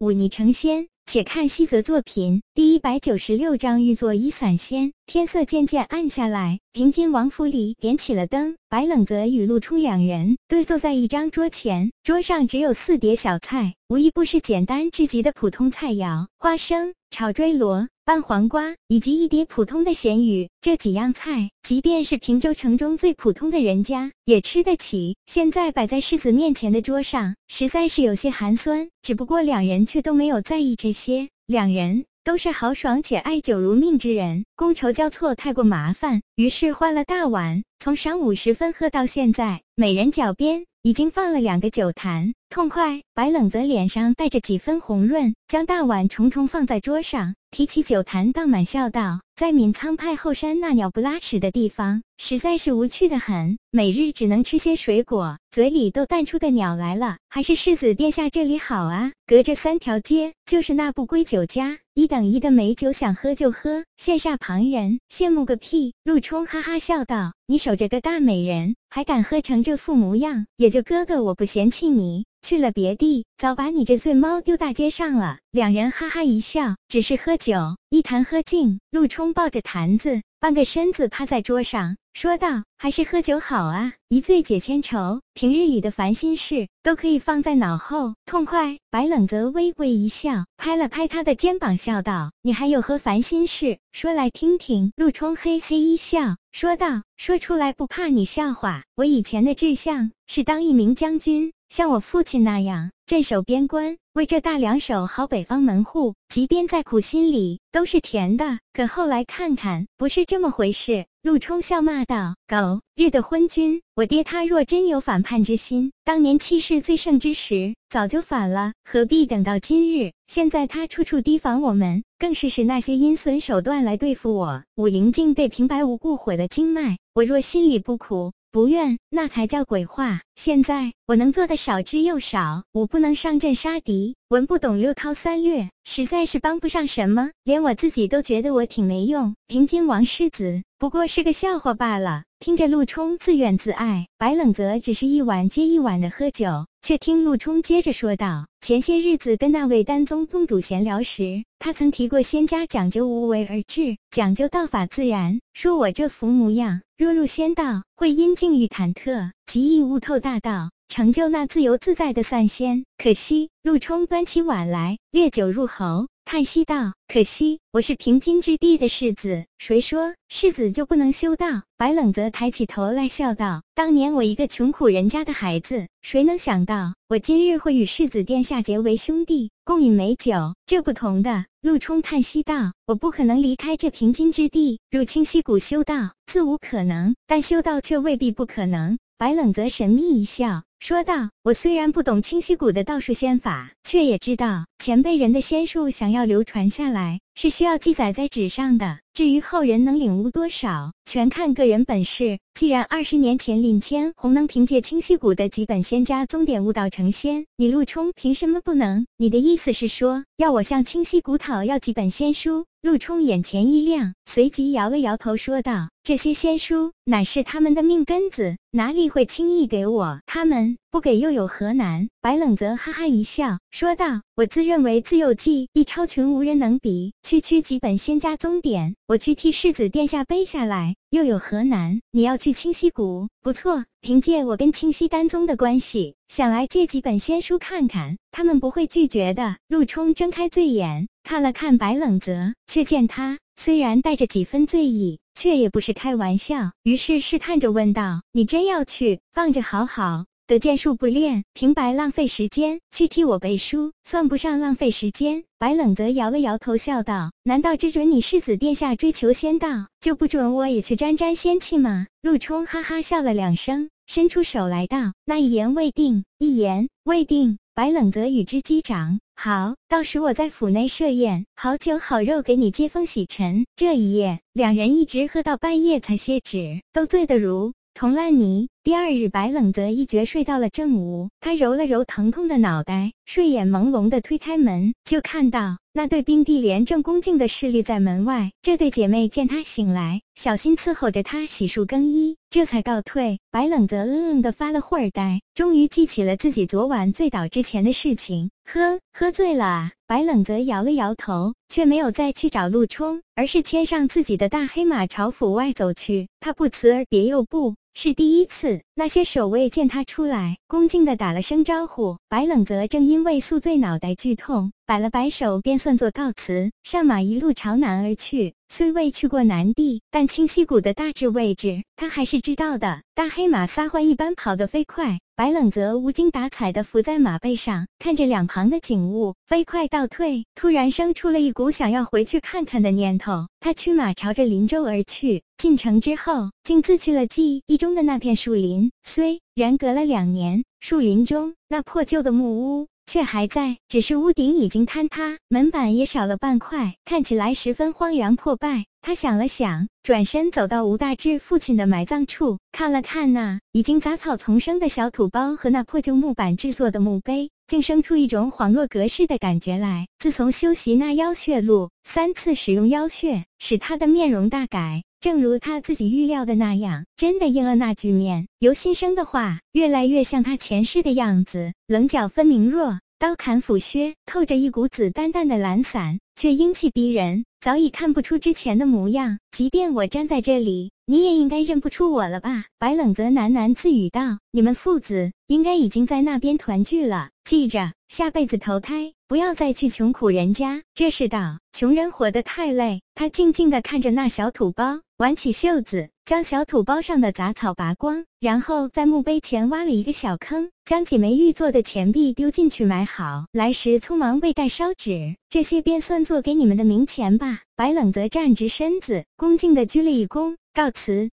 忤逆成仙。且看西泽作品第一百九十六章玉作一散仙。天色渐渐暗下来，平津王府里点起了灯。白冷泽与陆冲两人对坐在一张桌前，桌上只有四碟小菜，无一不是简单至极的普通菜肴：花生炒锥螺。拌黄瓜以及一碟普通的咸鱼，这几样菜，即便是平州城中最普通的人家也吃得起。现在摆在世子面前的桌上，实在是有些寒酸。只不过两人却都没有在意这些，两人都是豪爽且爱酒如命之人，觥筹交错太过麻烦，于是换了大碗，从晌午时分喝到现在，每人脚边已经放了两个酒坛。痛快！白冷泽脸上带着几分红润，将大碗重重放在桌上，提起酒坛倒满，笑道：“在闵苍派后山那鸟不拉屎的地方，实在是无趣的很，每日只能吃些水果，嘴里都淡出个鸟来了。还是世子殿下这里好啊，隔着三条街就是那不归酒家，一等一的美酒，想喝就喝，羡煞旁人，羡慕个屁！”陆冲哈哈笑道：“你守着个大美人，还敢喝成这副模样，也就哥哥我不嫌弃你。”去了别地，早把你这醉猫丢大街上了。两人哈哈一笑，只是喝酒，一坛喝尽。陆冲抱着坛子，半个身子趴在桌上，说道：“还是喝酒好啊，一醉解千愁。平日里的烦心事都可以放在脑后，痛快。”白冷泽微微一笑，拍了拍他的肩膀，笑道：“你还有何烦心事？说来听听。”陆冲嘿嘿一笑，说道：“说出来不怕你笑话。我以前的志向是当一名将军。”像我父亲那样镇守边关，为这大梁守好北方门户，即便再苦，心里都是甜的。可后来看看，不是这么回事。陆冲笑骂道：“狗日的昏君！我爹他若真有反叛之心，当年气势最盛之时，早就反了，何必等到今日？现在他处处提防我们，更是使那些阴损手段来对付我。武灵境被平白无故毁了经脉，我若心里不苦。”不怨，那才叫鬼话。现在我能做的少之又少，武不能上阵杀敌，文不懂六韬三略，实在是帮不上什么，连我自己都觉得我挺没用。平津王世子不过是个笑话罢了。听着陆冲自怨自艾，白冷泽只是一碗接一碗的喝酒，却听陆冲接着说道：“前些日子跟那位丹宗宗主闲聊时，他曾提过仙家讲究无为而治，讲究道法自然，说我这副模样若入仙道，会因境遇忐忑，极易悟透大大道。”成就那自由自在的散仙，可惜陆冲端起碗来，烈酒入喉，叹息道：“可惜我是平津之地的世子，谁说世子就不能修道？”白冷泽抬起头来笑道：“当年我一个穷苦人家的孩子，谁能想到我今日会与世子殿下结为兄弟，共饮美酒？这不同的。”陆冲叹息道：“我不可能离开这平津之地，入清溪谷修道，自无可能；但修道却未必不可能。”白冷泽神秘一笑。说道：“我虽然不懂清溪谷的道术仙法，却也知道前辈人的仙术想要流传下来，是需要记载在纸上的。至于后人能领悟多少，全看个人本事。既然二十年前林千红能凭借清溪谷的几本仙家宗典悟道成仙，你陆冲凭什么不能？你的意思是说，要我向清溪谷讨要几本仙书？”陆冲眼前一亮，随即摇了摇头，说道：“这些仙书乃是他们的命根子，哪里会轻易给我？他们不给又有何难？”白冷泽哈哈一笑，说道：“我自认为自幼技艺超群，无人能比。区区几本仙家宗典，我去替世子殿下背下来，又有何难？你要去清溪谷，不错。凭借我跟清溪丹宗的关系，想来借几本仙书看看，他们不会拒绝的。”陆冲睁开醉眼。看了看白冷泽，却见他虽然带着几分醉意，却也不是开玩笑，于是试探着问道：“你真要去？放着好好，的剑术不练，平白浪费时间。去替我背书，算不上浪费时间。”白冷泽摇了摇头，笑道：“难道只准你世子殿下追求仙道，就不准我也去沾沾仙气吗？”陆冲哈哈笑了两声，伸出手来道：“那一言未定，一言未定。”白冷泽与之击掌。好，到时我在府内设宴，好酒好肉给你接风洗尘。这一夜，两人一直喝到半夜才歇止，都醉得如同烂泥。第二日，白冷则一觉睡到了正午，他揉了揉疼痛的脑袋，睡眼朦胧的推开门，就看到。那对冰帝廉正恭敬的侍立在门外。这对姐妹见他醒来，小心伺候着他洗漱更衣，这才告退。白冷则愣愣的发了会儿呆，终于记起了自己昨晚醉倒之前的事情。喝喝醉了啊！白冷则摇了摇头，却没有再去找陆冲，而是牵上自己的大黑马朝府外走去。他不辞而别，又不。是第一次，那些守卫见他出来，恭敬地打了声招呼。白冷泽正因为宿醉脑袋剧痛，摆了摆手，便算作告辞，上马一路朝南而去。虽未去过南地，但清溪谷的大致位置他还是知道的。大黑马撒欢一般跑得飞快，白冷泽无精打采地伏在马背上，看着两旁的景物，飞快倒退。突然生出了一股想要回去看看的念头，他驱马朝着林州而去。进城之后，竟自去了记忆中的那片树林。虽然隔了两年，树林中那破旧的木屋。却还在，只是屋顶已经坍塌，门板也少了半块，看起来十分荒凉破败。他想了想，转身走到吴大志父亲的埋葬处，看了看那已经杂草丛生的小土包和那破旧木板制作的墓碑，竟生出一种恍若隔世的感觉来。自从修习那妖血路，三次使用妖血，使他的面容大改。正如他自己预料的那样，真的应了那句面由心生的话，越来越像他前世的样子，棱角分明，若刀砍斧削，透着一股子淡淡的懒散，却英气逼人，早已看不出之前的模样。即便我站在这里，你也应该认不出我了吧？白冷泽喃喃自语道：“你们父子应该已经在那边团聚了，记着，下辈子投胎。”不要再去穷苦人家，这世道，穷人活得太累。他静静地看着那小土包，挽起袖子，将小土包上的杂草拔光，然后在墓碑前挖了一个小坑，将几枚玉做的钱币丢进去埋好。来时匆忙未带烧纸，这些便算作给你们的冥钱吧。白冷则站直身子，恭敬地鞠了一躬，告辞。